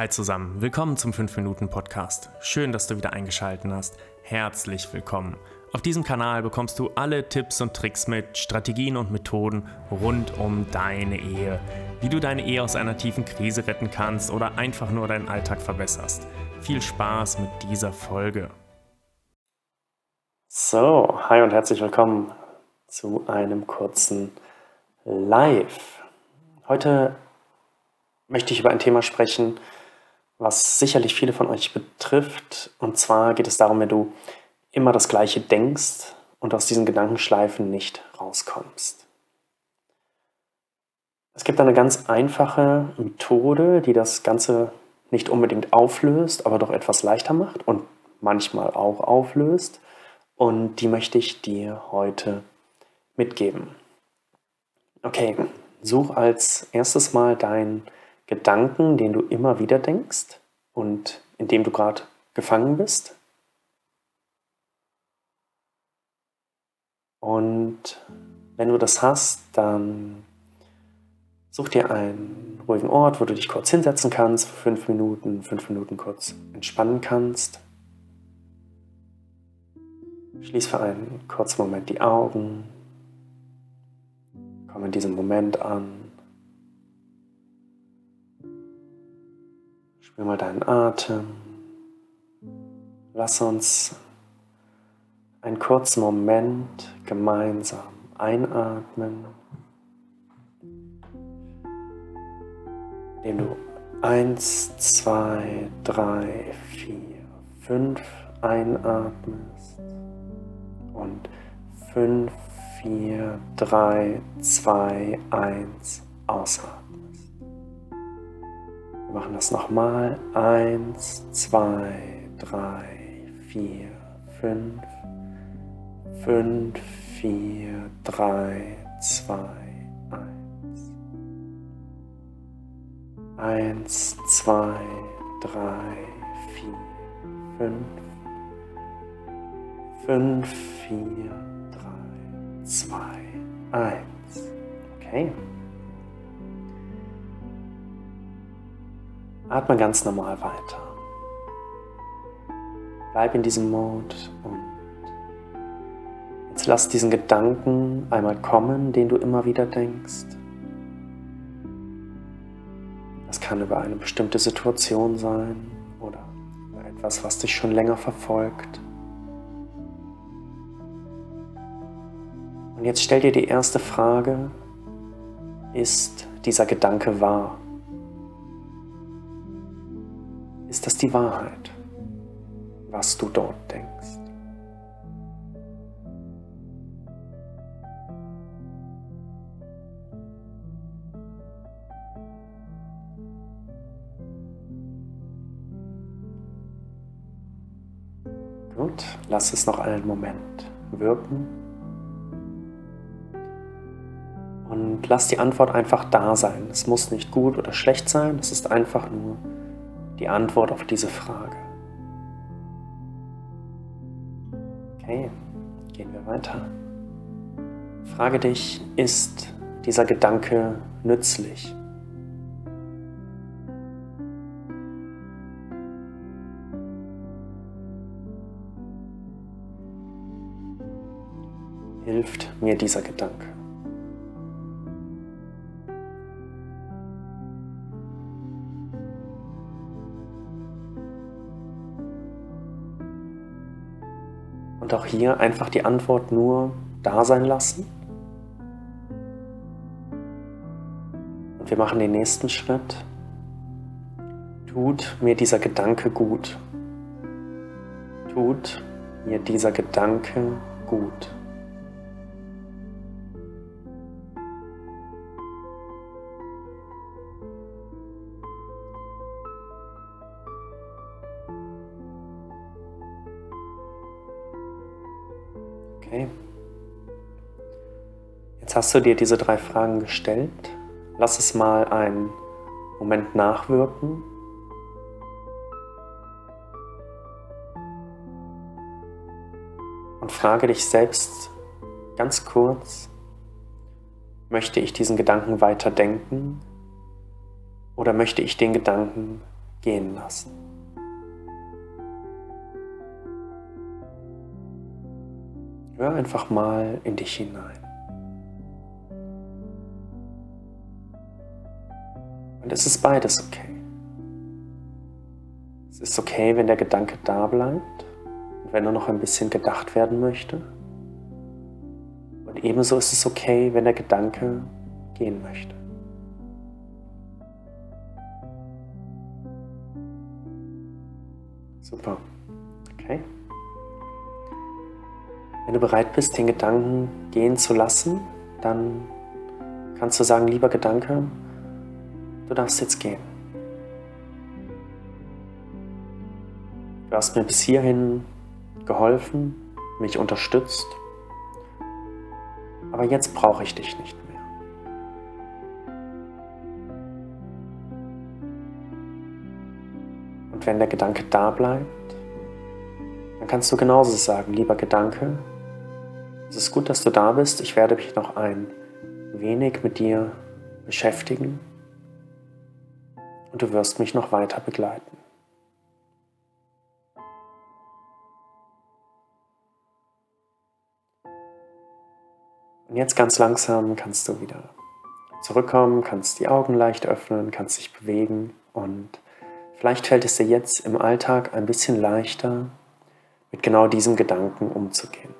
Hi zusammen, willkommen zum 5-Minuten-Podcast. Schön, dass du wieder eingeschaltet hast. Herzlich willkommen. Auf diesem Kanal bekommst du alle Tipps und Tricks mit, Strategien und Methoden rund um deine Ehe. Wie du deine Ehe aus einer tiefen Krise retten kannst oder einfach nur deinen Alltag verbesserst. Viel Spaß mit dieser Folge. So, hi und herzlich willkommen zu einem kurzen Live. Heute möchte ich über ein Thema sprechen, was sicherlich viele von euch betrifft. Und zwar geht es darum, wenn du immer das Gleiche denkst und aus diesen Gedankenschleifen nicht rauskommst. Es gibt eine ganz einfache Methode, die das Ganze nicht unbedingt auflöst, aber doch etwas leichter macht und manchmal auch auflöst. Und die möchte ich dir heute mitgeben. Okay, such als erstes mal dein Gedanken, den du immer wieder denkst und in dem du gerade gefangen bist. Und wenn du das hast, dann such dir einen ruhigen Ort, wo du dich kurz hinsetzen kannst, fünf Minuten, fünf Minuten kurz entspannen kannst. Schließ für einen kurzen Moment die Augen. Komm in diesem Moment an. Spür mal deinen Atem. Lass uns einen kurzen Moment gemeinsam einatmen, indem du eins, zwei, drei, vier, fünf einatmest und fünf, vier, drei, zwei, eins ausatmest. Wir machen das nochmal. Eins, zwei, drei, vier, fünf. Fünf, vier, drei, zwei, eins. Eins, zwei, drei, vier, fünf. Fünf, vier, drei, zwei, eins. Okay. Atme ganz normal weiter. Bleib in diesem Mode und jetzt lass diesen Gedanken einmal kommen, den du immer wieder denkst. Das kann über eine bestimmte Situation sein oder über etwas, was dich schon länger verfolgt. Und jetzt stell dir die erste Frage, ist dieser Gedanke wahr? Ist das die Wahrheit, was du dort denkst. Gut, lass es noch einen Moment wirken. Und lass die Antwort einfach da sein. Es muss nicht gut oder schlecht sein, es ist einfach nur die Antwort auf diese Frage. Okay, gehen wir weiter. Frage dich, ist dieser Gedanke nützlich? Hilft mir dieser Gedanke? Und auch hier einfach die Antwort nur da sein lassen. Und wir machen den nächsten Schritt. Tut mir dieser Gedanke gut. Tut mir dieser Gedanke gut. Okay. Jetzt hast du dir diese drei Fragen gestellt. Lass es mal einen Moment nachwirken. Und frage dich selbst ganz kurz, möchte ich diesen Gedanken weiter denken oder möchte ich den Gedanken gehen lassen. Hör einfach mal in dich hinein. Und es ist beides okay. Es ist okay, wenn der Gedanke da bleibt und wenn er noch ein bisschen gedacht werden möchte. Und ebenso ist es okay, wenn der Gedanke gehen möchte. Super. Wenn du bereit bist, den Gedanken gehen zu lassen, dann kannst du sagen, lieber Gedanke, du darfst jetzt gehen. Du hast mir bis hierhin geholfen, mich unterstützt, aber jetzt brauche ich dich nicht mehr. Und wenn der Gedanke da bleibt, dann kannst du genauso sagen, lieber Gedanke, es ist gut, dass du da bist. Ich werde mich noch ein wenig mit dir beschäftigen und du wirst mich noch weiter begleiten. Und jetzt ganz langsam kannst du wieder zurückkommen, kannst die Augen leicht öffnen, kannst dich bewegen und vielleicht fällt es dir jetzt im Alltag ein bisschen leichter, mit genau diesem Gedanken umzugehen.